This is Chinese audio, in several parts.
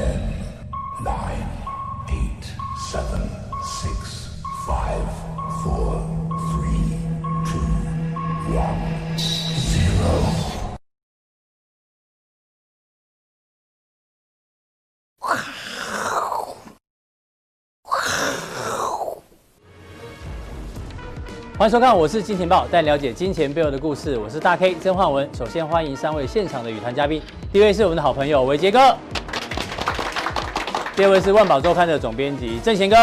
Ten, nine, eight, seven, six, five, four, three, two, one, zero. 欢迎收看，我是金钱豹，带你了解金钱背后的故事。我是大 K 曾焕文。首先欢迎三位现场的与谈嘉宾，第一位是我们的好朋友维杰哥，第二位是万宝周刊的总编辑郑贤哥，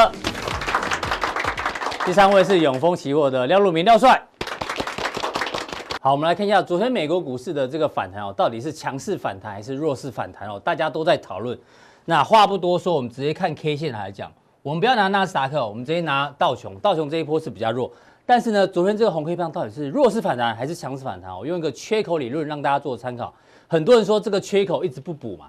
第三位是永丰期货的廖路明廖帅。好，我们来看一下昨天美国股市的这个反弹哦，到底是强势反弹还是弱势反弹哦？大家都在讨论。那话不多说，我们直接看 K 线来讲，我们不要拿纳斯达克，我们直接拿道琼，道琼这一波是比较弱。但是呢，昨天这个红 K 棒到底是弱势反弹还是强势反弹？我用一个缺口理论让大家做参考。很多人说这个缺口一直不补嘛，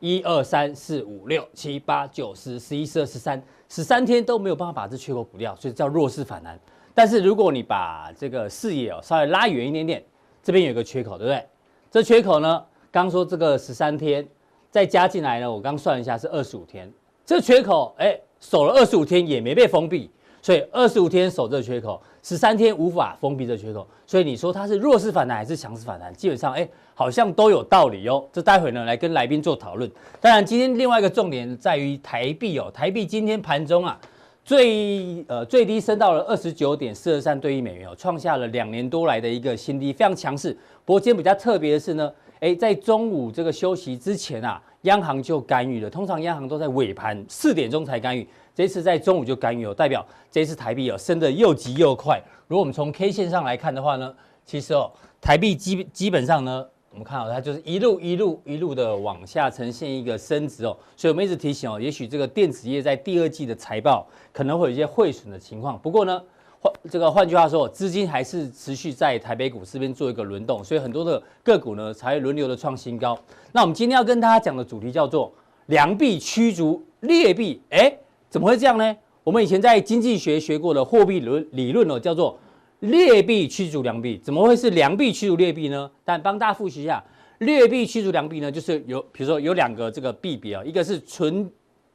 一二三四五六七八九十十一十二十三十三天都没有办法把这缺口补掉，所以叫弱势反弹。但是如果你把这个视野哦稍微拉远一点点，这边有个缺口，对不对？这缺口呢，刚说这个十三天再加进来呢，我刚算一下是二十五天，这缺口哎守了二十五天也没被封闭。所以二十五天守这缺口，十三天无法封闭这缺口，所以你说它是弱势反弹还是强势反弹？基本上，哎，好像都有道理哦。这待会呢来跟来宾做讨论。当然，今天另外一个重点在于台币哦，台币今天盘中啊，最呃最低升到了二十九点四二三兑一美元哦，创下了两年多来的一个新低，非常强势。不过今天比较特别的是呢，哎，在中午这个休息之前啊，央行就干预了。通常央行都在尾盘四点钟才干预。这次在中午就干预，代表这次台币哦升得又急又快。如果我们从 K 线上来看的话呢，其实哦台币基基本上呢，我们看到它就是一路一路一路的往下呈现一个升值哦。所以我们一直提醒哦，也许这个电子业在第二季的财报可能会有一些汇损的情况。不过呢，换这个换句话说，资金还是持续在台北股市这边做一个轮动，所以很多的个股呢才轮流的创新高。那我们今天要跟大家讲的主题叫做良币驱逐劣币，哎。怎么会这样呢？我们以前在经济学学过的货币论理论哦，叫做劣币驱逐良币。怎么会是良币驱逐劣币呢？但帮大家复习一下，劣币驱逐良币呢，就是有比如说有两个这个币别啊，一个是纯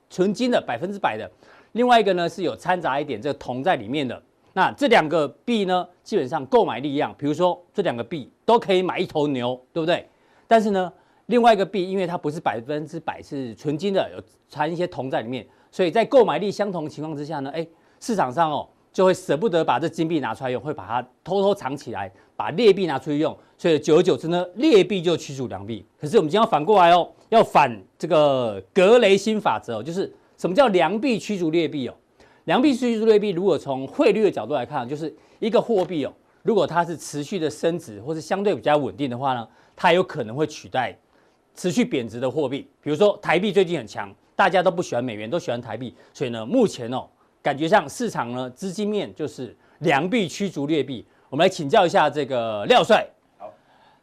纯金的百分之百的，另外一个呢是有掺杂一点这个铜在里面的。那这两个币呢，基本上购买力一样，比如说这两个币都可以买一头牛，对不对？但是呢，另外一个币因为它不是百分之百是纯金的，有掺一些铜在里面。所以在购买力相同的情况之下呢，哎，市场上哦就会舍不得把这金币拿出来用，会把它偷偷藏起来，把劣币拿出去用。所以久而久之呢，劣币就驱逐良币。可是我们今天要反过来哦，要反这个格雷新法则哦，就是什么叫良币驱逐劣币哦？良币驱逐劣币，如果从汇率的角度来看，就是一个货币哦，如果它是持续的升值或是相对比较稳定的话呢，它有可能会取代持续贬值的货币。比如说台币最近很强。大家都不喜欢美元，都喜欢台币，所以呢，目前哦，感觉上市场呢资金面就是良币驱逐劣币。我们来请教一下这个廖帅。好，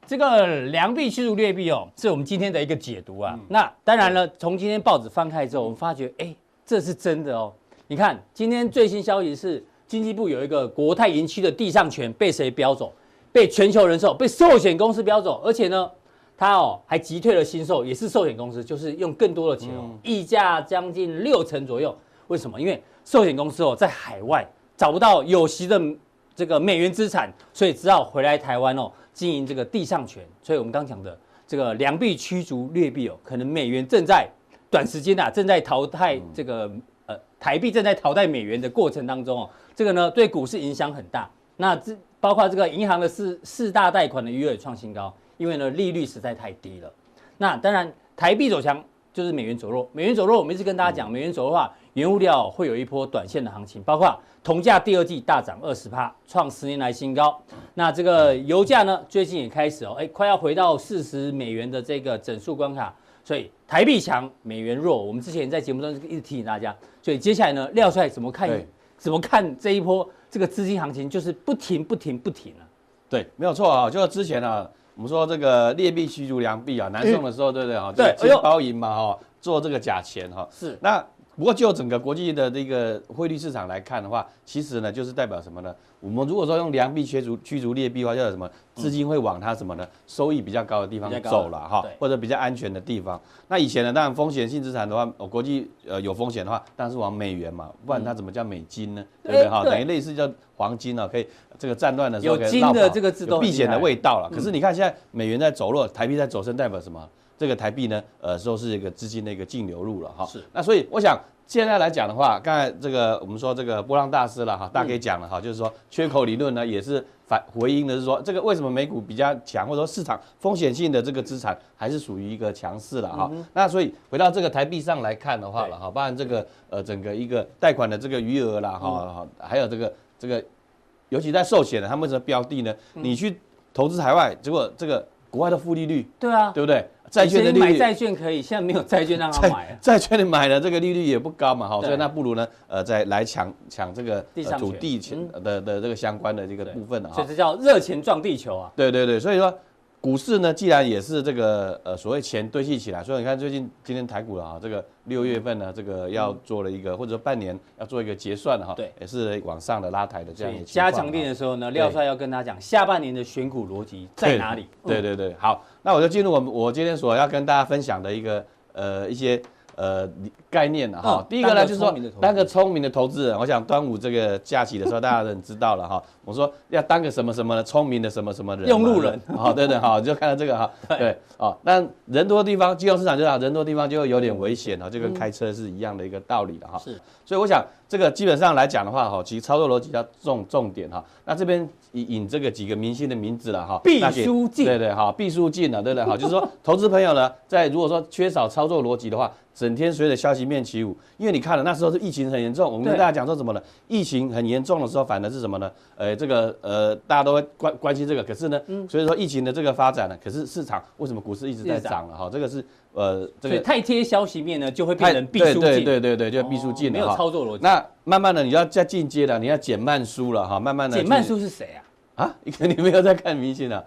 这个良币驱逐劣币哦，是我们今天的一个解读啊。嗯、那当然了，从今天报纸翻开之后，我们发觉，哎，这是真的哦。你看，今天最新消息是，经济部有一个国泰营区的地上权被谁标走？被全球人寿，被寿险公司标走，而且呢。他哦还击退了新寿，也是寿险公司，就是用更多的钱哦，溢价将近六成左右。为什么？因为寿险公司哦在海外找不到有息的这个美元资产，所以只好回来台湾哦经营这个地上权。所以我们刚讲的这个良币驱逐劣币哦，可能美元正在短时间啊正在淘汰这个呃台币正在淘汰美元的过程当中哦，这个呢对股市影响很大。那这包括这个银行的四四大贷款的余额也创新高。因为呢，利率实在太低了。那当然，台币走强就是美元走弱。美元走弱，我们一直跟大家讲，美元走弱的话，原物料会有一波短线的行情，包括铜价第二季大涨二十趴，创十年来新高。那这个油价呢，最近也开始哦，哎，快要回到四十美元的这个整数关卡。所以台币强，美元弱。我们之前在节目中一直提醒大家。所以接下来呢，廖帅怎么看？怎么看这一波这个资金行情？就是不停、不停、不停啊。对，没有错啊，就是之前呢。我们说这个劣币驱逐良币啊，南宋的时候，对不对啊？对，金包银嘛哈，做这个假钱哈。是。那不过就整个国际的这个汇率市场来看的话，其实呢就是代表什么呢？我们如果说用良币驱逐驱逐劣币的话，叫什么？资金会往它什么呢？收益比较高的地方走了哈，或者比较安全的地方。那以前呢，当然风险性资产的话，哦，国际呃有风险的话，当然是往美元嘛，不然它怎么叫美金呢？对不对哈？等于类似叫黄金啊，可以这个战乱的时候有金的这个自动避险的味道了。可是你看现在美元在走弱，台币在走升，代表什么？这个台币呢，呃，说是一个资金的一个净流入了哈。是。那所以我想。现在来讲的话，刚才这个我们说这个波浪大师了哈，大家可以讲了哈，就是说缺口理论呢也是反回应的是说，这个为什么美股比较强，或者说市场风险性的这个资产还是属于一个强势了哈。那所以回到这个台币上来看的话了哈，包含这个呃整个一个贷款的这个余额啦哈，还有这个这个，尤其在寿险的，他们什么标的呢？你去投资海外，结果这个国外的负利率，对啊，对不对？债券的利率，买债券可以，现在没有债券让他买。债券你买的这个利率也不高嘛，好，所以那不如呢，呃，再来抢抢这个土地钱的的这个相关的这个部分了哈。所以这叫热钱撞地球啊。对对对，所以说。股市呢，既然也是这个呃所谓钱堆砌起来，所以你看最近今天台股了啊，这个六月份呢，这个要做了一个或者说半年要做一个结算了哈，对，也是往上的拉抬的这样。加强电的时候呢，廖帅要跟大家讲下半年的选股逻辑在哪里？对对对，好，那我就进入我们我今天所要跟大家分享的一个呃一些。呃，概念了哈。第一个呢，就是说当个聪明的投资人。我想端午这个假期的时候，大家都知道了哈。我说要当个什么什么的聪明的什么什么人，用路人。好，对对，好，就看到这个哈。对，哦，那人多的地方，金融市场就好，人多的地方就会有点危险哈，就跟开车是一样的一个道理的哈。是。所以我想这个基本上来讲的话哈，其实操作逻辑要重重点哈。那这边引引这个几个明星的名字了哈。毕书尽。对对，好，毕书尽了，对不对？好，就是说 投资朋友呢，在如果说缺少操作逻辑的话。整天随着消息面起舞，因为你看了那时候是疫情很严重，我们跟大家讲说什么呢？疫情很严重的时候，反而是什么呢？呃，这个呃，大家都会关关心这个。可是呢，所以说疫情的这个发展呢，可是市场为什么股市一直在涨了？哈，这个是呃，这个太贴消息面呢，就会变成避书尽。对对对对，就避书进了。没有操作逻辑。那慢慢的你要再进阶了，你要减慢书了哈，慢慢的。减慢书是谁啊？啊，你没有在看明星啊？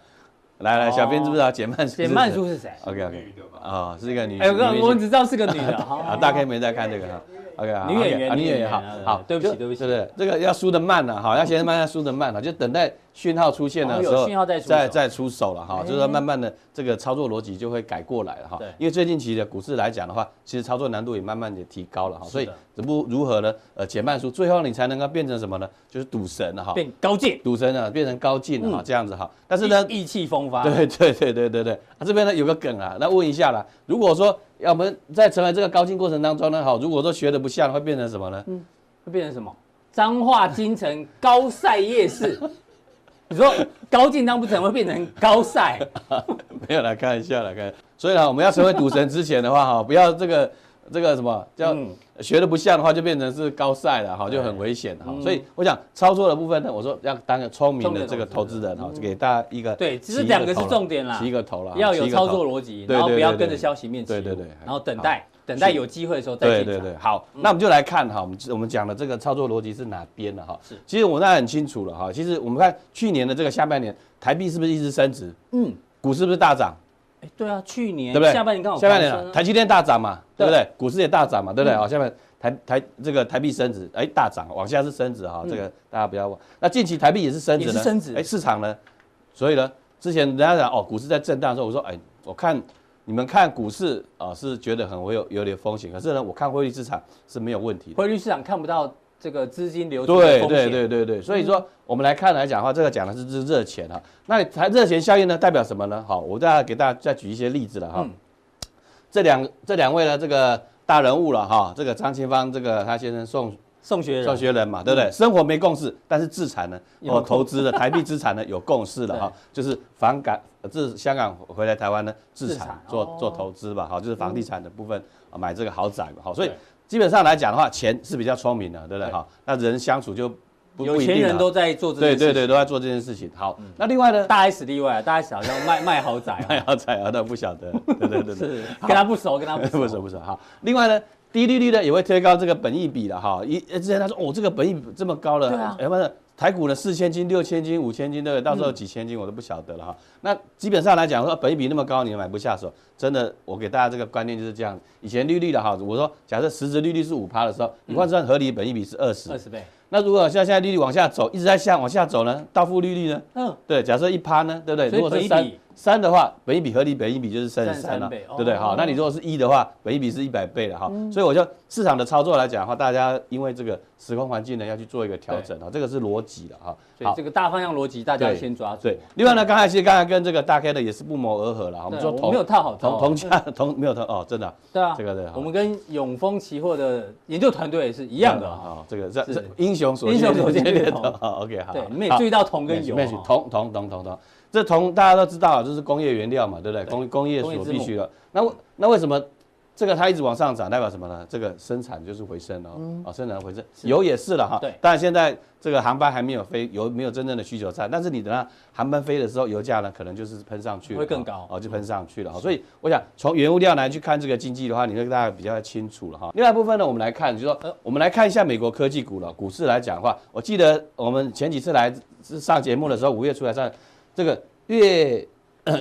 来来，小编知不知道简曼书？简曼书是谁？OK OK，啊，是一个女。哎，我我只知道是个女的。啊，大概没在看这个哈。OK 啊，女演员，女演员，好好，对不起对不起，是不是？这个要输的慢了哈，要先慢，要输的慢了，就等待。讯号出现的时候，再再再出手了哈，就是说慢慢的这个操作逻辑就会改过来了哈。因为最近期的股市来讲的话，其实操作难度也慢慢的提高了哈。所以怎不如何呢？呃，减慢输，最后你才能够变成什么呢？就是赌神了哈。变高进，赌神啊，变成高进了哈，这样子哈。但是呢，意气风发。对对对对对对。啊，这边呢有个梗啊，那问一下啦，如果说要我们在成为这个高进过程当中呢，好，如果说学的不像，会变成什么呢？嗯，会变成什么？彰化金城高赛夜市。你说高进当不成会变成高赛？没有啦，开玩笑啦，开。所以呢，我们要成为赌神之前的话，哈，不要这个这个什么叫学的不像的话，就变成是高赛了，哈，就很危险哈。所以我想操作的部分呢，我说要当个聪明的这个投资人哈，就给大家一个对，其实两个是重点啦，起一个头了，要有操作逻辑，然后不要跟着消息面起，对对对，然后等待。等待有机会的时候再进场。对对对，好，那我们就来看哈，我们我们讲的这个操作逻辑是哪边的哈？是，其实我那很清楚了哈。其实我们看去年的这个下半年，台币是不是一直升值？嗯，股市是不是大涨？哎，对啊，去年对不对？下半年刚好下半年了台积电大涨嘛，对不对？股市也大涨嘛，对不对？好，下面台台这个台币升值，哎，大涨，往下是升值哈，这个大家不要忘。那近期台币也是升值的，升值。哎，市场呢？所以呢，之前人家讲哦，股市在震荡的时候，我说哎，我看。你们看股市啊，是觉得很会有有点风险，可是呢，我看汇率市场是没有问题的。汇率市场看不到这个资金流出。对对对对对，所以说我们来看来讲的话，这个讲的是是热钱哈。那台热钱效应呢，代表什么呢？好，我再给大家再举一些例子了哈。这两这两位呢，这个大人物了哈，这个张清芳，这个他先生宋。宋学仁，宋学仁嘛，对不对？生活没共识，但是资产呢，哦，投资的 台币资产呢有共识了哈，就是房港自香港回来台湾呢，资产做做投资吧，好，就是房地产的部分啊，买这个豪宅嘛，好，所以基本上来讲的话，钱是比较聪明的，对不对？哈，那人相处就不有钱人都在做这件事情，对对对，都在做这件事情。好，那另外呢，大 S 例外，大 S 好像卖卖豪宅，卖豪宅啊，那不晓得，对对对。对，是跟他不熟，跟他不熟。不熟不熟。好，另外呢。低利率呢也会推高这个本益比了哈，一之前他说哦这个本益比这么高了，对啊，不是台股呢四千斤、六千斤、五千斤，对不对？到时候几千斤我都不晓得了哈。那基本上来讲说，本一比那么高，你买不下手，真的，我给大家这个观念就是这样。以前利率的哈，我说假设实质利率是五趴的时候，你换算合理本一比是二十，二十倍。那如果像现在利率往下走，一直在下往下走呢，到负利率呢？嗯，对，假设一趴呢，对不对？如果是三。三的话，本一比合理，本一比就是三十三了，对不对？好，那你如果是一的话，本一比是一百倍了哈。所以我就市场的操作来讲的话，大家因为这个时空环境呢，要去做一个调整啊，这个是逻辑的哈。所以这个大方向逻辑大家先抓住。对，另外呢，刚才其实刚才跟这个大 K 的也是不谋而合了。我们说同没有套好同同价 同没有套哦，真的。对啊，这个对。我们跟永丰期货的研究团队也是一样的啊。这个这这英雄所英雄所见略同。OK 好。对，你们也注意到铜跟油。铜铜铜铜铜。这铜大家都知道，这是工业原料嘛，对不对？工工业所必须的。那那为什么这个它一直往上涨，代表什么呢？这个生产就是回升了，啊，生产回升。油也是了哈。对。但现在这个航班还没有飞，油没有真正的需求在。但是你等它航班飞的时候，油价呢可能就是喷上去了，会更高，哦，就喷上去了。所以我想从原物料来去看这个经济的话，你会大家比较清楚了哈。另外一部分呢，我们来看，就是说，我们来看一下美国科技股了。股市来讲的话，我记得我们前几次来上节目的时候，五月出来上。这个月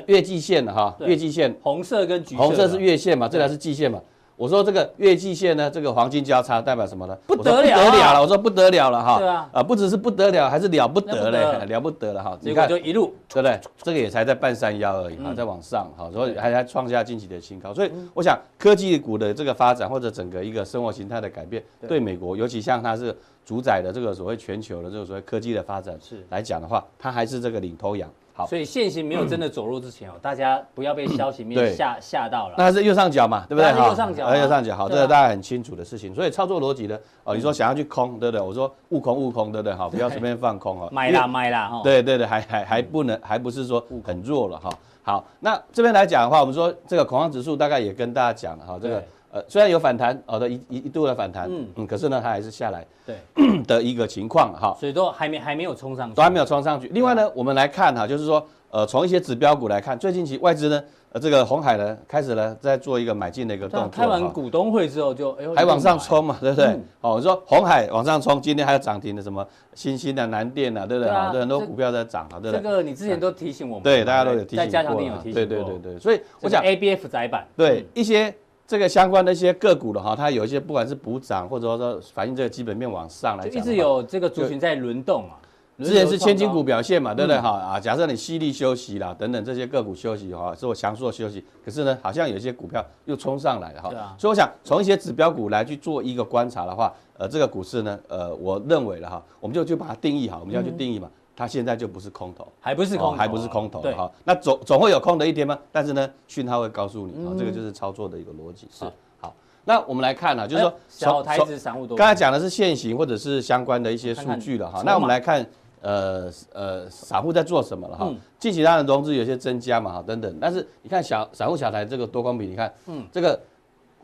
月季线的哈，月季线红色跟橘色，红色是月线嘛，这条是季线嘛。我说这个月季线呢，这个黄金交叉代表什么呢？不得了，不得了了，我说不得了了哈。对啊，啊，不只是不得了，还是了不得嘞，了不得了哈。你看就一路，对不对？这个也才在半山腰而已啊，在往上哈，所以还还创下近期的新高。所以我想科技股的这个发展或者整个一个生活形态的改变，对美国，尤其像它是主宰的这个所谓全球的这个所谓科技的发展是来讲的话，它还是这个领头羊。好，所以现行没有真的走弱之前哦，大家不要被消息面吓吓到了。那还是右上角嘛，对不对？右上角，右上角，好，这个大家很清楚的事情。所以操作逻辑呢，哦，你说想要去空，对不对？我说悟空悟空，对不对？好，不要随便放空哈。买啦买啦哈。对对对，还还还不能，还不是说很弱了哈。好，那这边来讲的话，我们说这个恐慌指数大概也跟大家讲了哈，这个。呃，虽然有反弹，好的一一一度的反弹，嗯嗯，可是呢，它还是下来，对 的一个情况哈，所以都还没还没有冲上去，都还没有冲上去。另外呢，我们来看哈，就是说，呃，从一些指标股来看，最近期外资呢，呃，这个红海呢，开始呢在做一个买进的一个动作。开完股东会之后就，还往上冲嘛，对不对？哦，我说红海往上冲，今天还有涨停的什么新兴的南电啊，对不对？对，很多股票在涨啊，对不对？这个你之前都提醒我们，对，大家都有提醒过，在加强錠有提醒过，对对对对，所以我想 ABF 载板，对一些。这个相关的一些个股的哈，它有一些不管是补涨，或者说反映这个基本面往上来讲，一直有这个族群在轮动啊。之前是千金股表现嘛，对不对哈？啊，假设你犀利休息啦，等等这些个股休息哈，是我强势休息，可是呢，好像有些股票又冲上来了哈。所以我想从一些指标股来去做一个观察的话，呃，这个股市呢，呃，我认为了哈，我们就去把它定义好，我们要去定义嘛。它现在就不是空头，还不是空头，还不是空头，哈。那总总会有空的一天吗？但是呢，讯号会告诉你，啊，这个就是操作的一个逻辑。是好。那我们来看呢，就是说小台子散户多。刚才讲的是现行或者是相关的一些数据了哈。那我们来看，呃呃，散户在做什么了哈？近期当然融资有些增加嘛哈，等等。但是你看小散户小台这个多空比，你看，嗯，这个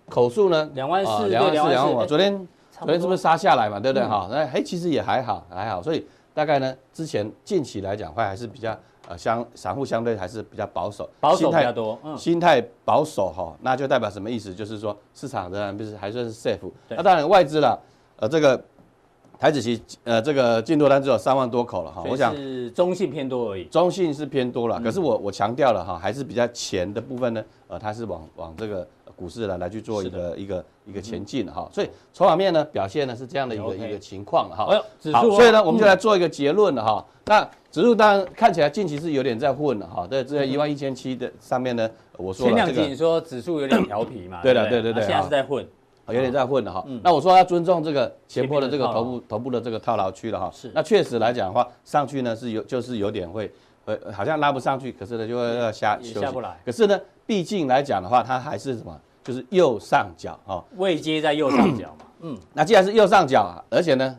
口数呢，两万四，两万四，两万五。昨天昨天是不是杀下来嘛？对不对哈？那哎，其实也还好，还好。所以大概呢，之前近期来讲话还是比较。呃，相散户相对还是比较保守，保守比较多，嗯，心态保守哈，那就代表什么意思？就是说市场仍然不是还算是 safe。那当然外资了，呃，这个台子期呃这个进多单只有三万多口了哈，我想是中性偏多而已，中性是偏多了，可是我我强调了哈，还是比较前的部分呢，呃，它是往往这个。股市呢来去做一个一个一个前进哈，所以筹码面呢表现呢是这样的一个一个情况哈。好，所以呢我们就来做一个结论了哈。那指数当然看起来近期是有点在混了哈，在这一万一千七的上面呢，我说前两集你说指数有点调皮嘛？对的，对对对，现在是在混，有点在混了哈。那我说要尊重这个前波的这个头部头部的这个套牢区了哈。是。那确实来讲的话，上去呢是有就是有点会呃好像拉不上去，可是呢就会要下休息。下不来。可是呢，毕竟来讲的话，它还是什么？就是右上角哈，位阶在右上角嘛，嗯，那既然是右上角啊，而且呢，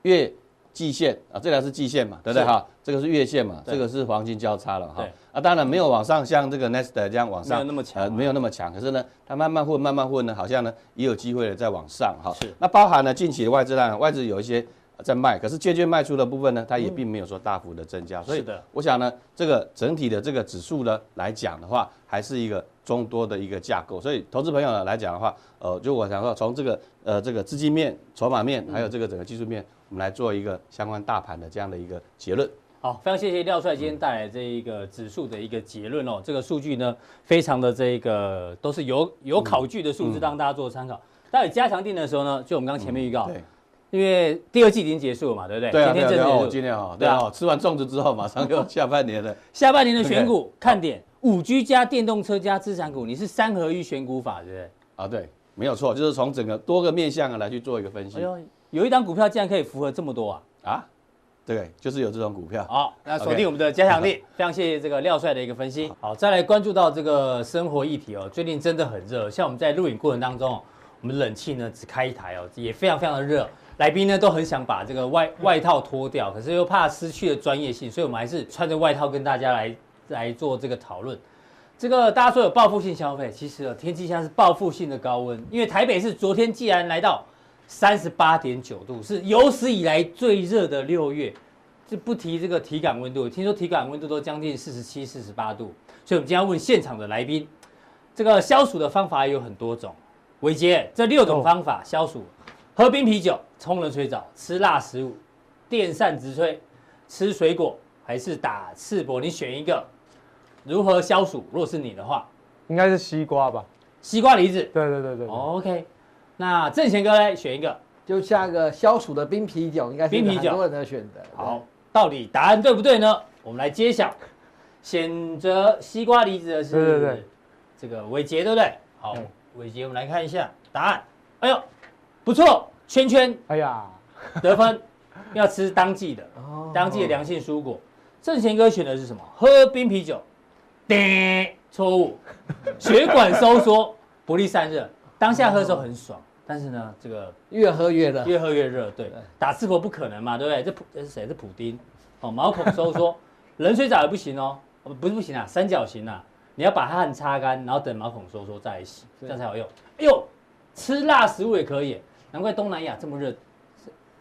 月季线啊，这条是季线嘛，对不对哈？这个是月线嘛，这个是黄金交叉了哈。啊，当然没有往上像这个 Nasdaq 这样往上，没有那么强，呃，没有那么强。可是呢，它慢慢混，慢慢混呢，好像呢也有机会的再往上哈。是。那包含了近期的外资呢，外资有一些在卖，可是借券卖出的部分呢，它也并没有说大幅的增加，所以我想呢，这个整体的这个指数呢来讲的话，还是一个中多的一个架构，所以投资朋友呢来讲的话，呃，就我想说从这个呃这个资金面、筹码面，还有这个整个技术面，我们来做一个相关大盘的这样的一个结论。好，非常谢谢廖帅今天带来这一个指数的一个结论哦。这个数据呢，非常的这个都是有有考据的数字，让大家做参考。待会加强定的时候呢，就我们刚刚前面预告，对，因为第二季已经结束了嘛，对不对？对啊，今天正结束，今天好，对啊，吃完粽子之后，马上又下半年了。下半年的选股看点，五 G 加电动车加资产股，你是三合一选股法，对不对？啊，对，没有错，就是从整个多个面向啊来去做一个分析。哎呦，有一档股票竟然可以符合这么多啊！啊？对，就是有这种股票。好，那锁定我们的加强力。非常谢谢这个廖帅的一个分析。好，再来关注到这个生活议题哦。最近真的很热，像我们在录影过程当中，我们冷气呢只开一台哦，也非常非常的热。来宾呢都很想把这个外外套脱掉，可是又怕失去了专业性，所以我们还是穿着外套跟大家来来做这个讨论。这个大家说有报复性消费，其实天气现在是报复性的高温，因为台北是昨天既然来到。三十八点九度是有史以来最热的六月，就不提这个体感温度，听说体感温度都将近四十七、四十八度，所以我们今天要问现场的来宾，这个消暑的方法有很多种，伟杰这六种方法消暑：喝冰啤酒、冲冷水澡、吃辣食物、电扇直吹、吃水果，还是打赤膊？你选一个，如何消暑？如果是你的话，应该是西瓜吧？西瓜梨子？对对对对，OK。那正贤哥呢选一个，就下个消暑的冰啤酒，应该是很多人的选的。好，到底答案对不对呢？我们来揭晓。选择西瓜梨子的是，对对对，这个伟杰，对不对？好，伟杰，我们来看一下答案。哎呦，不错，圈圈。哎呀，得分。要吃当季的，当季的良性蔬果。正贤哥选的是什么？喝冰啤酒。对，错误。血管收缩，不利散热。当下喝的时候很爽。但是呢，这个越喝越热，越喝越热。对，打赤膊不可能嘛，对不对？这普这是谁？是普丁。哦，毛孔收缩，冷水澡也不行哦，不是不行啊，三角形啊，你要把汗擦干，然后等毛孔收缩再洗，这样才有用。哎呦，吃辣食物也可以，难怪东南亚这么热，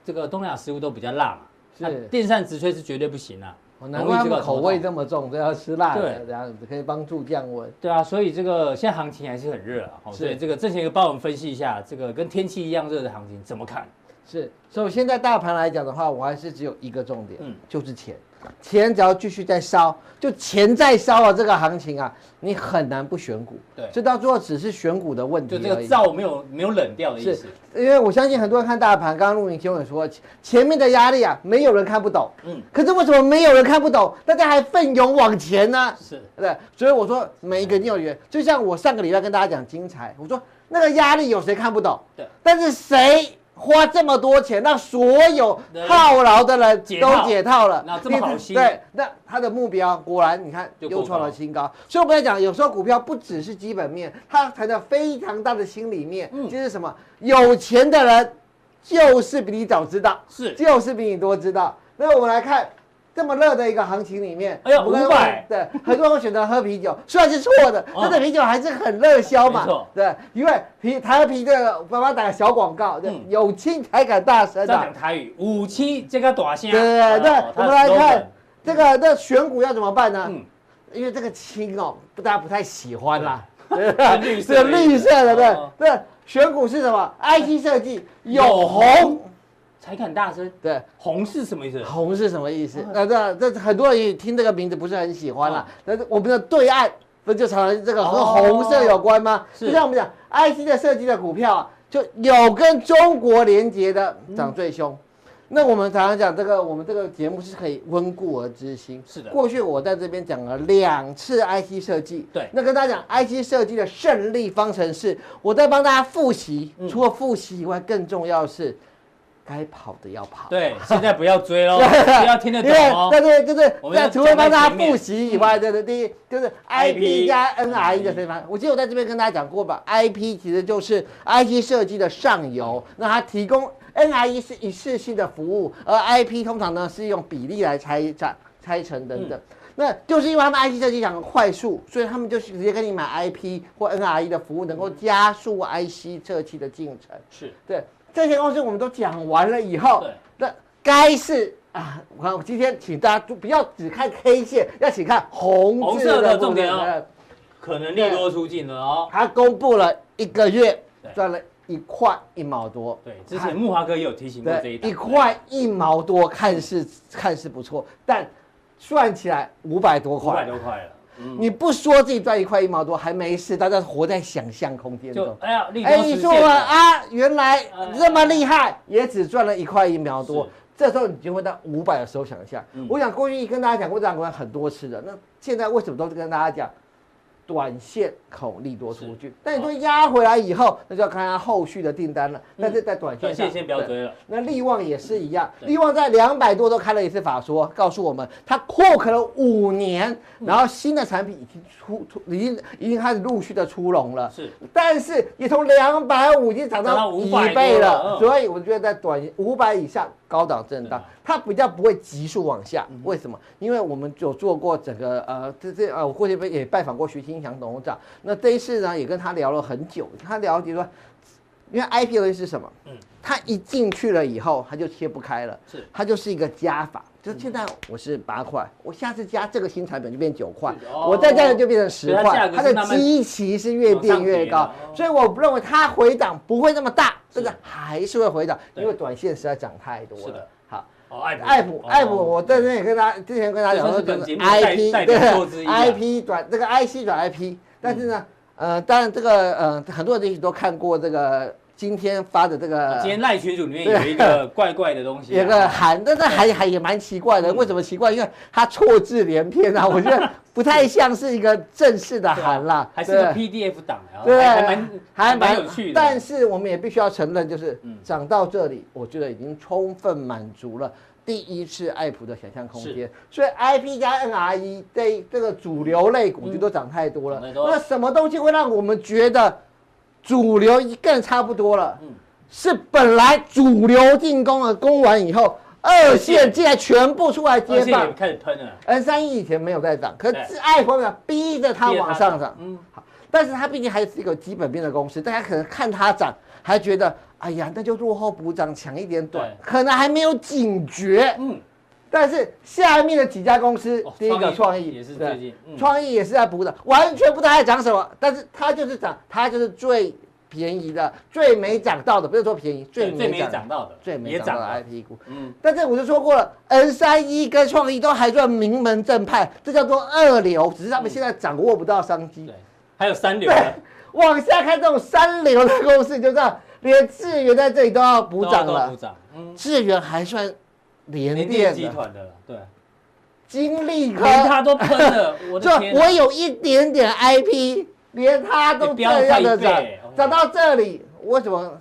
这个东南亚食物都比较辣嘛。是，电扇直吹是绝对不行啊。难怪他们口味这么重，都要吃辣的，这样子可以帮助降温。对啊，所以这个现在行情还是很热啊。所以这个正贤哥帮我们分析一下，这个跟天气一样热的行情怎么看？是，所以现在大盘来讲的话，我还是只有一个重点，嗯，就是钱。钱只要继续在烧，就钱在烧啊！这个行情啊，你很难不选股。对，所以到最后只是选股的问题。就这个灶没有没有冷掉的意思。是，因为我相信很多人看大盘，刚刚陆明兄也说，前面的压力啊，没有人看不懂。嗯。可是为什么没有人看不懂？大家还奋勇往前呢？是，对。所以我说，每一个业务员，就像我上个礼拜跟大家讲精彩，我说那个压力有谁看不懂？对。但是谁？花这么多钱，让所有套牢的人都解套了，那这么好心，对，那他的目标果然你看又创了新高。所以我们来讲，有时候股票不只是基本面，它谈的非常大的心里面，嗯，就是什么？有钱的人就是比你早知道，是，就是比你多知道。那我们来看。这么热的一个行情里面，哎呀，五百，对，很多人会选择喝啤酒，虽然是错的，但是啤酒还是很热销嘛，对，因为啤台啤这个，帮忙打个小广告，对，有亲才敢大声讲台语，五七这个大声，对对对，我们来看这个那选股要怎么办呢？因为这个青哦，大家不太喜欢啦，对，绿色绿色的，对对，选股是什么？IT 设计有红。才敢大声，对，红是什么意思？红是什么意思？那这这很多人也听这个名字不是很喜欢啦。但是我们的对岸不就常常这个和红色有关吗？就像我们讲 IC 的设计的股票啊，就有跟中国连接的涨最凶。那我们常常讲这个，我们这个节目是可以温故而知新。是的，过去我在这边讲了两次 IC 设计。对，那跟大家讲 IC 设计的胜利方程式，我在帮大家复习。除了复习以外，更重要的是。该跑的要跑，对，现在不要追喽，不要听得懂哦。对对，就是在除了帮大家复习以外，对对，第一就是 IP 加 NRE 的地方。我记得我在这边跟大家讲过吧，IP 其实就是 IC 设计的上游，那它提供 NRE 是一次性的服务，而 IP 通常呢是用比例来拆拆拆成等等。那就是因为他们 IC 设计想快速，所以他们就是直接跟你买 IP 或 NRE 的服务，能够加速 IC 设计的进程。是对。这些东西我们都讲完了以后，那该是啊，我看我今天请大家就不要只看 K 线，要请看红色的重点哦。可能利多出尽了哦。他公布了一个月赚了一块一毛多。对，之前木华哥也有提醒过这一点。一块一毛多，看似看似不错，但算起来五百多块。五百多块了。你不说自己赚一块一毛多还没事，大家活在想象空间中。哎呀，哎，你说了啊，原来这么厉害，也只赚了一块一毛多。这时候你就会到五百的时候想一下。我想过去跟大家讲过这样过很多次的，那现在为什么都是跟大家讲？短线恐利多出去，但你说压回来以后，那就要看它后续的订单了。但是在短线上，先不要追了。那利旺也是一样，利旺在两百多都开了一次法说，告诉我们它扩可了五年，然后新的产品已经出出，已经已经开始陆续的出笼了。是，但是也从两百五已经涨到一倍了，所以我觉得在短五百以下。高档震荡，它比较不会急速往下，为什么？因为我们有做过整个呃，这这呃，我过去也拜访过徐清祥董事长，那这一次呢也跟他聊了很久，他了解说，因为 IPO 是什么？嗯，他一进去了以后，他就切不开了，是，它就是一个加法，就现在我是八块，我下次加这个新产品就变九块，我再加就变成十块，它的基期是越垫越高，所以我不认为它回档不会那么大。这个还是会回档，因为短线实在涨太多了。是爱普，爱普，我在这里跟他之前跟他讲说，就是 I P 对，I P 转这个 I C 转 I P，但是呢，呃，当然这个呃，很多人都看过这个。今天发的这个，今天赖群组里面有一个怪怪的东西，有个函，但是还还也蛮奇怪的。为什么奇怪？因为它错字连篇啊，我觉得不太像是一个正式的函啦，还是个 PDF 档啊，对，还蛮还蛮有趣的。但是我们也必须要承认，就是涨到这里，我觉得已经充分满足了第一次爱普的想象空间。所以 IP 加 NRE 对这个主流类股就都涨太多了。那什么东西会让我们觉得？主流一更差不多了，嗯，是本来主流进攻了，攻完以后，二线竟然全部出来接棒，开始喷了。N 三一以前没有在涨，可是爱普呢，逼着它往上涨，嗯，好，但是它毕竟还是一个基本面的公司，大家可能看它涨，还觉得，哎呀，那就落后补涨，强一点短，可能还没有警觉，嗯。但是下面的几家公司，第一个创意也是最近，创意也是在补涨，完全不知道在涨什么，但是它就是涨，它就是最便宜的，最没涨到的，不是说便宜，最没涨到的，最没涨到的 IP 股。嗯，但是我就说过了，N 三一跟创意都还算名门正派，这叫做二流，只是他们现在掌握不到商机。对，还有三流。往下看这种三流的公司，就知道，连智源在这里都要补涨了。补涨，嗯，智源还算。联电集团的对，金利科连他都喷了，我的天！我有一点点 IP，连他都这样的涨，涨到这里，为什么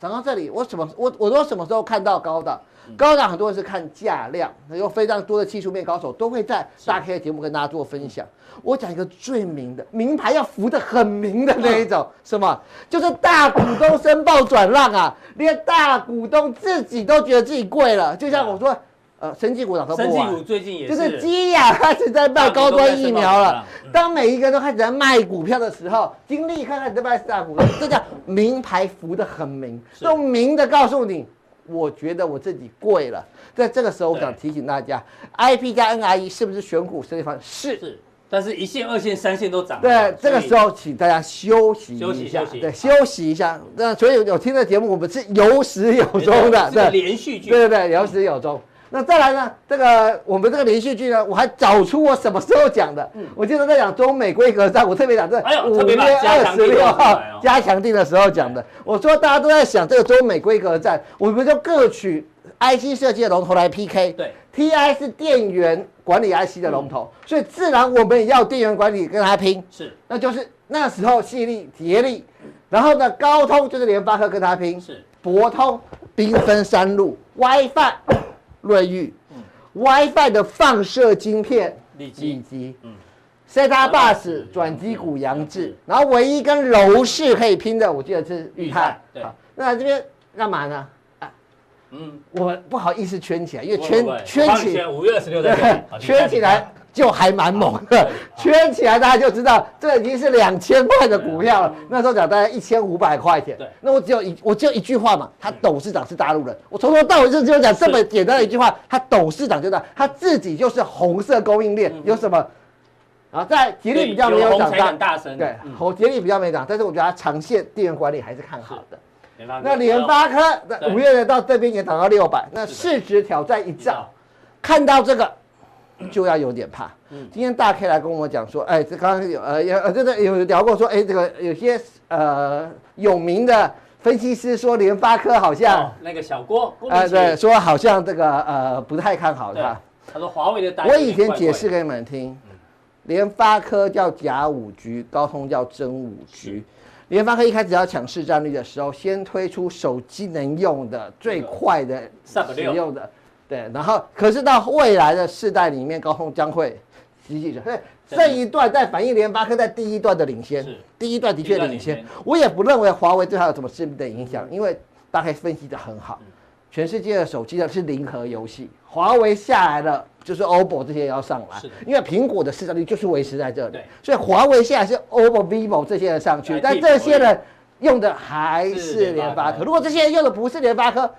涨到这里？我什么我我说什么时候看到高档？高档很多人是看价量，有非常多的技术面高手都会在大 K 的节目跟大家做分享。我讲一个最明的名牌，要浮得很明的那一种，什么？就是大股东申报转让啊，连大股东自己都觉得自己贵了。就像我说，呃，生技股涨都不完。生技股最近也是，就是基亚开始在卖高端疫苗了。当每一个人都开始在卖股票的时候，金利开始在卖大股东，这叫名牌浮得很明，用明的告诉你。我觉得我自己贵了，在这个时候，我想提醒大家，IP 加 NRE 是不是选股设计方是？是，但是一线、二线、三线都涨。对，这个时候请大家休息一下，休息休息，对，休息一下。那所以有听的节目，我们是有始有终的，对，连续剧，对对对，有始有终。那再来呢？这个我们这个连续剧呢，我还找出我什么时候讲的。嗯，我记得在讲中美规格战，我特别讲这五月二十六号加强定的时候讲的。我说大家都在想这个中美规格战，我们就各取 IC 设计的龙头来 PK。对，TI 是电源管理 IC 的龙头，所以自然我们也要电源管理跟他拼。是，那就是那时候矽力、杰力，然后呢高通就是联发科跟他拼。是，博通兵分三路，WiFi。瑞昱，嗯，WiFi 的放射晶片，立基，嗯，set-top box 转机股杨志，然后唯一跟楼市可以拼的，我记得是裕泰，对，那这边干嘛呢？啊，嗯，我不好意思圈起来，因为圈 圈起来，五月二十六的，圈起来就还蛮猛的，圈起来大家就知道，这已经是两千块的股票了。那时候讲大概一千五百块钱。对，那我只有一我只有一句话嘛，他董事长是大陆人，我从头到尾就只有讲这么简单的一句话，他董事长就在，他自己就是红色供应链，有什么？在捷力比较没有涨大声，对，红捷力比较没涨，但是我觉得它长线电源管理还是看好的。那联发科在五月的到这边也涨到六百，那市值挑战一兆，看到这个就要有点怕。今天大 K 来跟我讲说，哎，这刚刚有呃有呃真的有聊过说，哎，这个有些呃有名的分析师说联发科好像那个小郭，哎对，说好像这个呃不太看好它。他说华为的单，我以前解释给你们听。联发科叫假五 G，高通叫真五 G。联发科一开始要抢市占率的时候，先推出手机能用的最快的使用的，对。然后，可是到未来的世代里面，高通将会积极的。所以这一段在反映联发科在第一段的领先，第一段的确领先。我也不认为华为对它有什么致命的影响，因为大概分析的很好。全世界的手机呢是零和游戏，华为下来了，就是 OPPO 这些要上来，因为苹果的市占率就是维持在这里，所以华为下来是 OPPO、vivo 这些人上去，但这些人用的还是联发科。如果这些人用的不是联发科，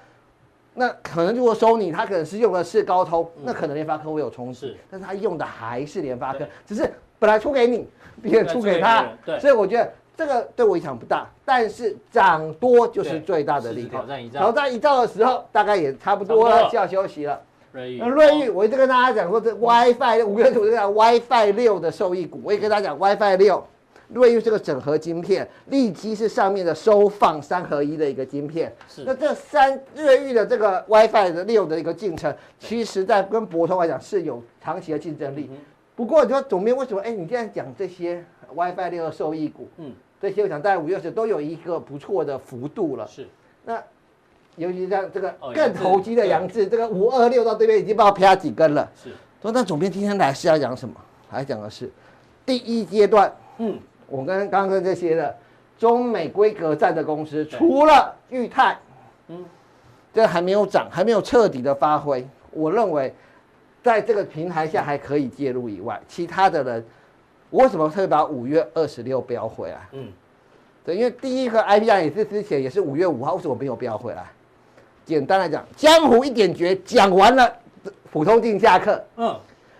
那可能如果 Sony 他可能是用的是高通，那可能联发科会有冲击，但是他用的还是联发科，只是本来出给你，别人出给他，所以我觉得。这个对我影响不大，但是涨多就是最大的利好。挑战一兆，挑战一兆的时候，大概也差不多了，就要休息了。瑞昱，那瑞玉，我一直跟大家讲说，这 WiFi 五月图这个 WiFi 六的受益股，我也跟大家讲 WiFi 六，瑞昱这个整合晶片，立基是上面的收放三合一的一个晶片。是。那这三瑞昱的这个 WiFi 的六的一个进程，其实在跟博通来讲是有长期的竞争力。不过你说总编为什么？哎，你现在讲这些 WiFi 六的受益股，嗯。这些我想在五月十都有一个不错的幅度了。是，那尤其像这个更投机的杨志，这个五二六到这边已经不知道啪几根了。是，说那总编今天来是要讲什么？还讲的是第一阶段。嗯，我跟刚刚这些的中美规格战的公司，除了裕泰，嗯，这还没有涨，还没有彻底的发挥。我认为在这个平台下还可以介入以外，其他的人。我为什么特别把五月二十六标回来？嗯，对，因为第一个 IPI 也是之前也是五月五号，为什么没有标回来？简单来讲，江湖一点诀，讲完了，普通镜下课。嗯，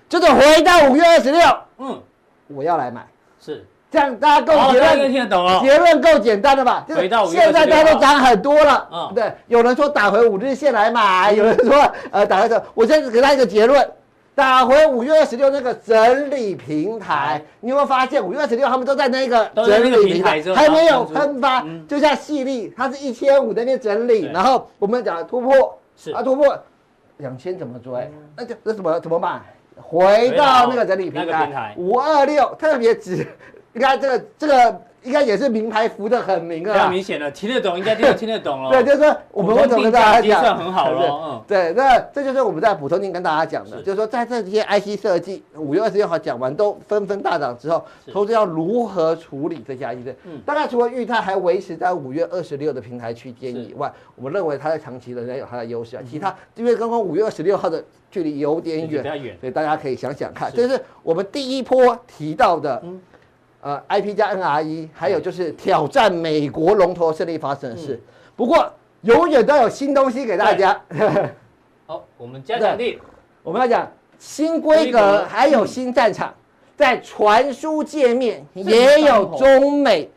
就是回到五月二十六。嗯，我要来买。是，这样大家够结论，听得懂哦。结论够简单的吧？就是现在大家都涨很多了。嗯，对，有人说打回五日线来买，有人说呃打回这，我先给他一个结论。打回五月二十六那个整理平台，你有没有发现五月二十六他们都在那个整理平台，还没有喷发，就像细粒，它是一千五在那边整理，然后我们讲突破，是啊突破两千怎么追？那就那怎么怎么办？回到那个整理平台五二六特别值，你看这个这个。应该也是名牌浮的很明啊，非常明显的，听得懂，应该听得听得懂了。对，就是说我们为什么跟大家讲，算很好了。嗯，对，那这就是我们在普通錠跟大家讲的，就是说在这些 IC 设计五月二十六号讲完都纷纷大涨之后，投资要如何处理这家 IC 设计？嗯，大概除了裕泰还维持在五月二十六的平台区间以外，我们认为它在长期仍然有它的优势啊。其他因为刚刚五月二十六号的距离有点远，所以大家可以想想看，这是我们第一波提到的。呃，IP 加 NRE，还有就是挑战美国龙头胜利发生的事。嗯、不过永远都有新东西给大家。好，我们加强力，我们要讲新规格，还有新战场，在传输界面也有中美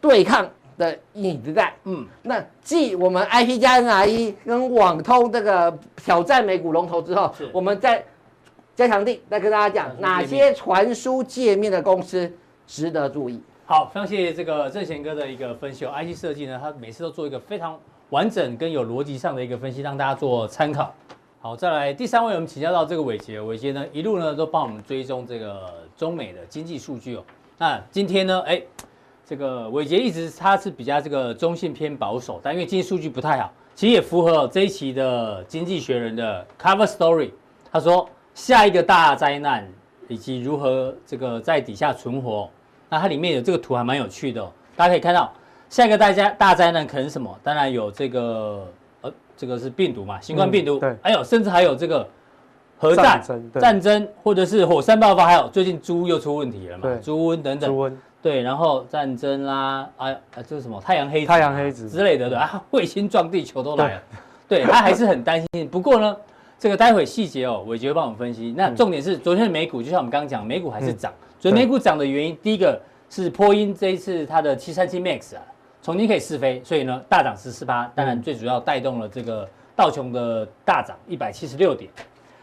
对抗的影子在。嗯，那继我们 IP 加 NRE 跟网通这个挑战美股龙头之后，我们在加强力再跟大家讲哪些传输界面的公司。值得注意。好，非常谢谢这个正贤哥的一个分析哦。IC 设计呢，他每次都做一个非常完整跟有逻辑上的一个分析，让大家做参考。好，再来第三位，我们请教到这个伟杰，伟杰呢一路呢都帮我们追踪这个中美的经济数据哦。那今天呢，哎，这个伟杰一直他是比较这个中性偏保守，但因为经济数据不太好，其实也符合这一期的《经济学人》的 Cover Story。他说下一个大灾难以及如何这个在底下存活。那它里面有这个图还蛮有趣的哦，大家可以看到，下一个大家大灾难可能是什么？当然有这个，呃，这个是病毒嘛，新冠病毒。嗯、对。还有甚至还有这个核战战争，战争或者是火山爆发，还有最近猪又出问题了嘛？猪瘟等等。猪瘟。对，然后战争啦，啊啊，这是什么太阳黑子、太阳黑子之类的，对啊，卫星撞地球都来了，对，他还是很担心。不过呢，这个待会细节哦，伟杰会帮我们分析。那重点是昨天的美股，就像我们刚刚讲，美股还是涨。所以美股涨的原因，第一个是波音这一次它的七三七 MAX 啊，重新可以试飞，所以呢大涨十四趴。当然最主要带动了这个道琼的大涨一百七十六点。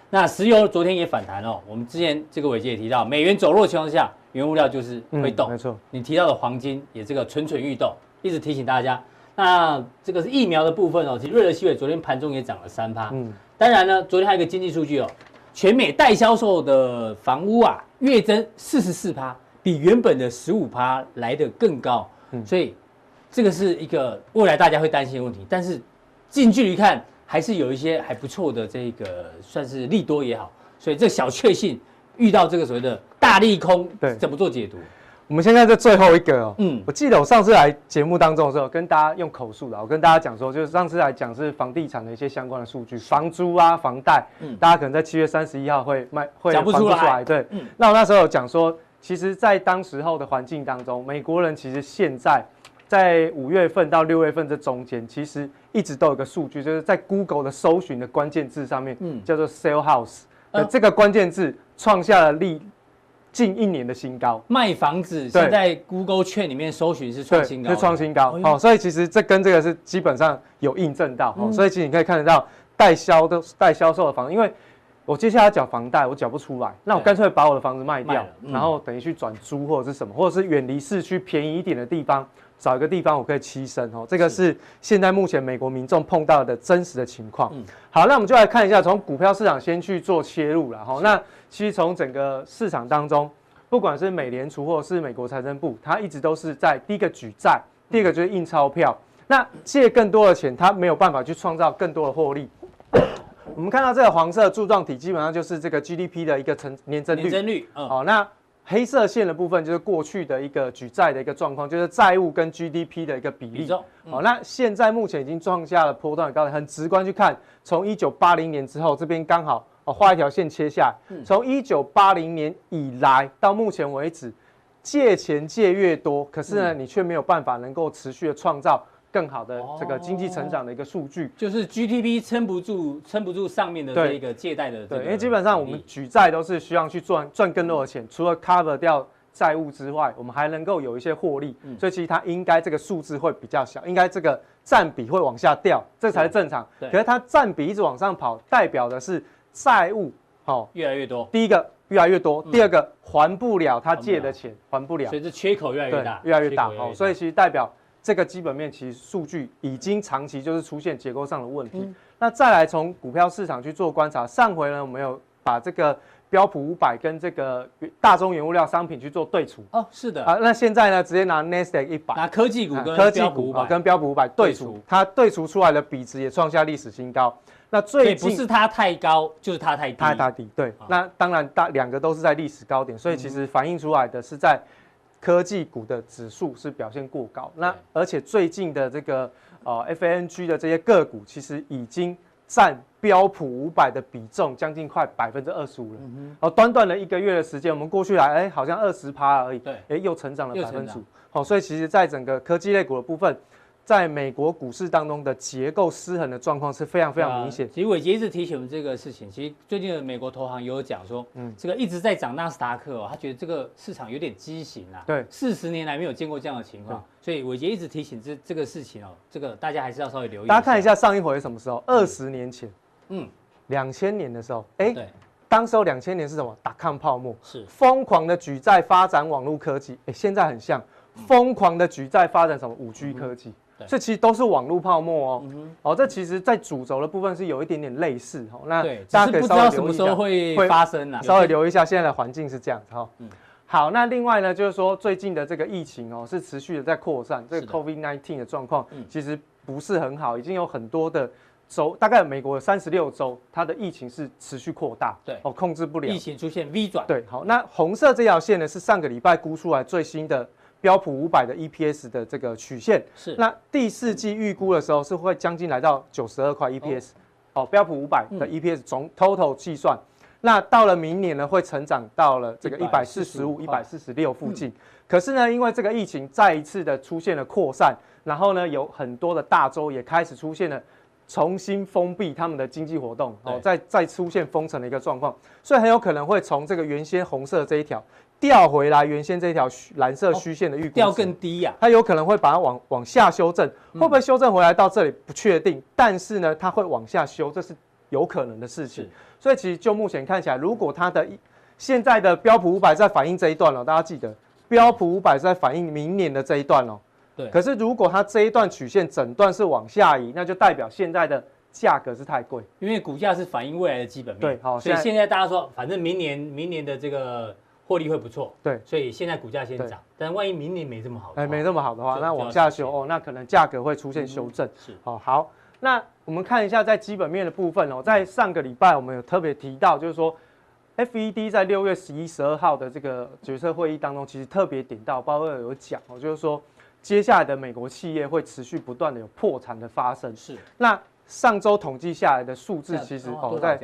那石油昨天也反弹哦。我们之前这个伟杰也提到，美元走弱的情况下。原物料就是会动，没错。你提到的黄金也这个蠢蠢欲动，一直提醒大家。那这个是疫苗的部分哦，其实瑞德西韦昨天盘中也涨了三趴。嗯，当然呢，昨天还有一个经济数据哦，全美待销售的房屋啊，月增四十四趴，比原本的十五趴来得更高。嗯，所以这个是一个未来大家会担心的问题。但是近距离看，还是有一些还不错的这个算是利多也好。所以这小确幸。遇到这个所谓的大利空，对，怎么做解读？我们现在这最后一个哦，嗯，我记得我上次来节目当中的时候，跟大家用口述的，我跟大家讲说，就是上次来讲是房地产的一些相关的数据，房租啊、房贷，嗯，大家可能在七月三十一号会卖，会讲不出来，对，嗯，那我那时候有讲说，其实，在当时候的环境当中，美国人其实现在在五月份到六月份这中间，其实一直都有个数据，就是在 Google 的搜寻的关键字上面，嗯，叫做 sell house。呃，这个关键字创下了历近一年的新高。卖房子，现在 Google 券里面搜寻是创新高，是创新高。哦，所以其实这跟这个是基本上有印证到。哦，所以其实你可以看得到代销的代销售的房子，因为我接下来缴房贷，我缴不出来，那我干脆把我的房子卖掉，然后等于去转租或者是什么，或者是远离市区便宜一点的地方。找一个地方我可以栖身哦，这个是现在目前美国民众碰到的真实的情况。嗯，好，那我们就来看一下，从股票市场先去做切入了哈。那其实从整个市场当中，不管是美联储或者是美国财政部，它一直都是在第一个举债，第二个就是印钞票。那借更多的钱，它没有办法去创造更多的获利。我们看到这个黄色柱状体，基本上就是这个 GDP 的一个成年增率。年增率，嗯，好，那。黑色线的部分就是过去的一个举债的一个状况，就是债务跟 GDP 的一个比例。好、嗯哦，那现在目前已经创下了波段的高点。很直观去看，从一九八零年之后，这边刚好哦画一条线切下来。从一九八零年以来到目前为止，借钱借越多，可是呢，你却没有办法能够持续的创造。更好的这个经济成长的一个数据，就是 GDP 撑不住，撑不住上面的这个借贷的。对，因为基本上我们举债都是需要去赚赚更多的钱，除了 cover 掉债务之外，我们还能够有一些获利。所以其实它应该这个数字会比较小，应该这个占比会往下掉，这才是正常。对。可是它占比一直往上跑，代表的是债务好越来越多。第一个越来越多，第二个还不了他借的钱，还不了，所以这缺口越来越大，越来越大。好，所以其实代表。这个基本面其实数据已经长期就是出现结构上的问题。嗯、那再来从股票市场去做观察，上回呢我们有把这个标普五百跟这个大宗原物料商品去做对除。哦，是的。啊，那现在呢直接拿 Nasdaq 一百，拿科技股跟科技股跟标普五百对除，它对除出来的比值也创下历史新高。那最近不是它太高，就是它太低。太大低，对。哦、那当然大两个都是在历史高点，所以其实反映出来的是在。科技股的指数是表现过高，那而且最近的这个呃 FANG 的这些个股，其实已经占标普五百的比重将近快百分之二十五了。哦，短短的一个月的时间，我们过去来，哎，好像二十趴而已，对，哎，又成长了百分之五。好，所以其实在整个科技类股的部分。在美国股市当中的结构失衡的状况是非常非常明显。其实伟杰一直提醒我们这个事情。其实最近的美国投行也有讲说，嗯，这个一直在涨纳斯达克哦，他觉得这个市场有点畸形啊。对，四十年来没有见过这样的情况，所以伟杰一直提醒这这个事情哦，这个大家还是要稍微留意。大家看一下上一回什么时候？二十年前，嗯，两千年的时候，哎，对，当时候两千年是什么？打抗泡沫，是疯狂的举债发展网络科技。哎，现在很像疯狂的举债发展什么五 G 科技。这其实都是网络泡沫哦，哦，这其实，在主轴的部分是有一点点类似哦。那大家可以稍微留意一下，什么时候会发生啊？稍微留意一下现在的环境是这样子哈。嗯，好，那另外呢，就是说最近的这个疫情哦，是持续的在扩散，这个 COVID-19 的状况其实不是很好，已经有很多的州，大概美国有三十六州，它的疫情是持续扩大，对，哦，控制不了，疫情出现 V 转。对，好，那红色这条线呢，是上个礼拜估出来最新的。标普五百的 EPS 的这个曲线。是，那第四季预估的时候是会将近来到九十二块 EPS，哦，标普五百的 EPS 总 total 计算，那到了明年呢，会成长到了这个一百四十五、一百四十六附近。可是呢，因为这个疫情再一次的出现了扩散，然后呢，有很多的大洲也开始出现了重新封闭他们的经济活动，哦，再再出现封城的一个状况，所以很有可能会从这个原先红色这一条掉回来，原先这一条蓝色虚线的预估掉更低呀，它有可能会把它往往下修正，会不会修正回来到这里不确定，但是呢，它会往下修，这是有可能的事情。所以其实就目前看起来，如果它的现在的标普五百在反映这一段了，大家记得。标普五百是在反映明年的这一段哦，对。可是如果它这一段曲线整段是往下移，那就代表现在的价格是太贵，因为股价是反映未来的基本面。对，好。所以现在大家说，反正明年明年的这个获利会不错。对。所以现在股价先涨，但万一明年没这么好，哎，没这么好的话，那往下修哦，那可能价格会出现修正。是。哦，好。那我们看一下在基本面的部分哦，在上个礼拜我们有特别提到，就是说。FED 在六月十一、十二号的这个决策会议当中，其实特别点到，鲍威尔有讲哦，就是说接下来的美国企业会持续不断的有破产的发生。是。那上周统计下来的数字，其实哦，在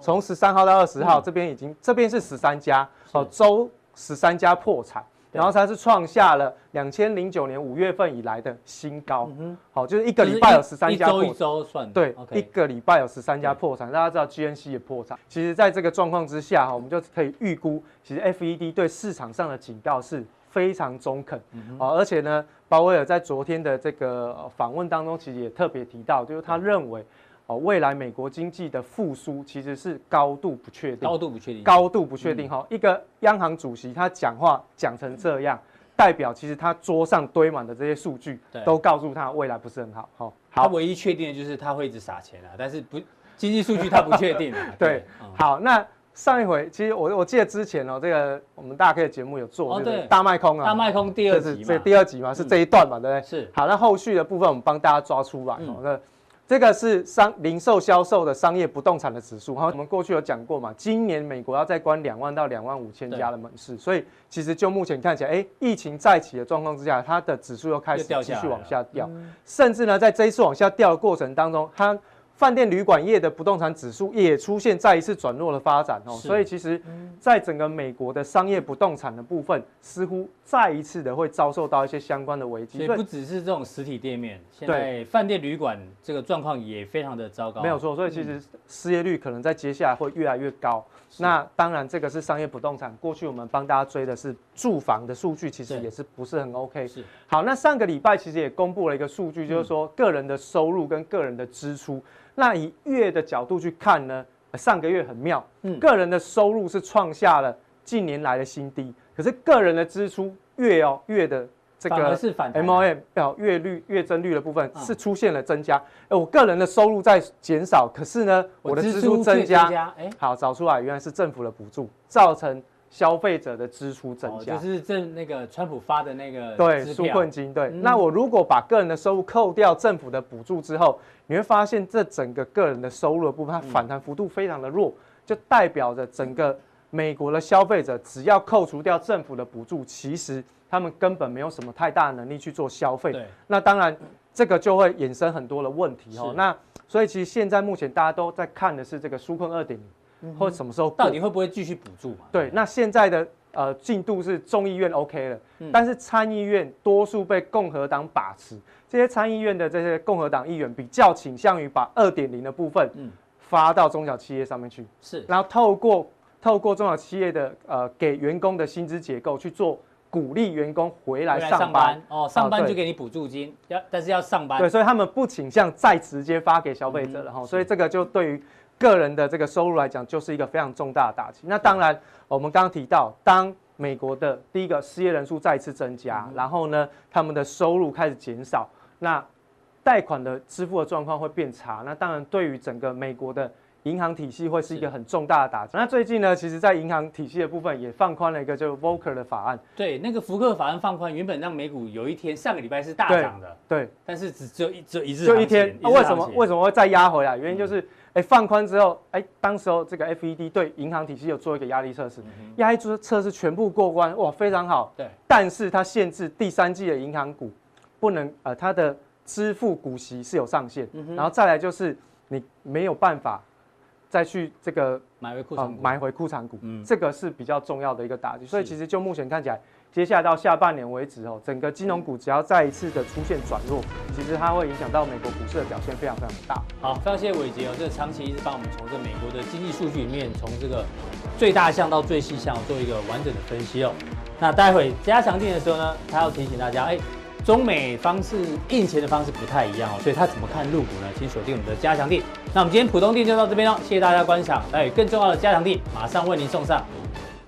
从十三号到二十号，这边已经这边是十三家哦，周十三家破产。然后它是创下了两千零九年五月份以来的新高，好，就是一个礼拜有十三家破产，一周一周算对，一个礼拜有十三家破产。大家知道 GNC 也破产，其实在这个状况之下哈，我们就可以预估，其实 FED 对市场上的警告是非常中肯，啊，而且呢，鲍威尔在昨天的这个访问当中，其实也特别提到，就是他认为。哦，未来美国经济的复苏其实是高度不确定，高度不确定，高度不确定。哈、嗯，一个央行主席他讲话讲成这样，代表其实他桌上堆满的这些数据，都告诉他未来不是很好。好，他唯一确定的就是他会一直撒钱啊，但是不经济数据他不确定。对，好，那上一回其实我我记得之前哦，这个我们大 K 的节目有做，对，大卖空啊，大卖空第二集这第二集嘛，是这一段嘛，对不对？是。好，那后续的部分我们帮大家抓出来。哦，那。这个是商零售销售的商业不动产的指数，哈，我们过去有讲过嘛，今年美国要再关两万到两万五千家的门市，所以其实就目前看起来，哎，疫情再起的状况之下，它的指数又开始继续往下掉，甚至呢，在这一次往下掉的过程当中，它。饭店旅馆业的不动产指数也出现再一次转弱的发展哦，所以其实，在整个美国的商业不动产的部分，似乎再一次的会遭受到一些相关的危机。所以不只是这种实体店面，现在饭店旅馆这个状况也非常的糟糕。没有错，所以其实失业率可能在接下来会越来越高。那当然，这个是商业不动产。过去我们帮大家追的是住房的数据，其实也是不是很 OK。是。好，那上个礼拜其实也公布了一个数据，就是说个人的收入跟个人的支出。那以月的角度去看呢，上个月很妙，嗯，个人的收入是创下了近年来的新低，可是个人的支出月哦月的这个 MOM 表月率月增率的部分是出现了增加，哎，我个人的收入在减少，可是呢我的支出增加，哎，好找出来原来是政府的补助造成。消费者的支出增加，就是政那个川普发的那个对纾困金。对，那我如果把个人的收入扣掉政府的补助之后，你会发现这整个个人的收入的部分，它反弹幅度非常的弱，就代表着整个美国的消费者只要扣除掉政府的补助，其实他们根本没有什么太大的能力去做消费。那当然这个就会衍生很多的问题哦。那所以其实现在目前大家都在看的是这个纾困二点零。或者什么时候到底会不会继续补助嘛？对，那现在的呃进度是众议院 OK 了，嗯、但是参议院多数被共和党把持，这些参议院的这些共和党议员比较倾向于把二点零的部分发到中小企业上面去，是，然后透过透过中小企业的呃给员工的薪资结构去做鼓励员工回来上班，上班哦，上班就给你补助金，要但是要上班，对，所以他们不倾向再直接发给消费者了哈，嗯、所以这个就对于。个人的这个收入来讲，就是一个非常重大的打击。那当然，我们刚刚提到，当美国的第一个失业人数再次增加，然后呢，他们的收入开始减少，那贷款的支付的状况会变差。那当然，对于整个美国的银行体系会是一个很重大的打击。那最近呢，其实在银行体系的部分也放宽了一个就 Volcker 的法案。对，那个福克法案放宽，原本让美股有一天上个礼拜是大涨的，对，但是只只有一只有一日，就一天。那为什么为什么会再压回来？原因就是。哎，放宽之后，哎，当时候这个 FED 对银行体系有做一个压力测试，压力测测试全部过关，哇，非常好。对，但是它限制第三季的银行股不能，呃，它的支付股息是有上限，然后再来就是你没有办法再去这个买回库存，买回库藏股，嗯，这个是比较重要的一个打击。所以其实就目前看起来，接下来到下半年为止哦，整个金融股只要再一次的出现转弱，其实它会影响到美国股市的表现非常非常大。好，非常谢谢伟杰哦，这个长期一直帮我们从这美国的经济数据里面，从这个最大项到最细项做一个完整的分析哦。那待会加强錠的时候呢，他要提醒大家，哎。中美方式印钱的方式不太一样哦，所以他怎么看入股呢？请锁定我们的加强地。那我们今天浦东地就到这边喽，谢谢大家观赏。来更重要的加强地马上为您送上。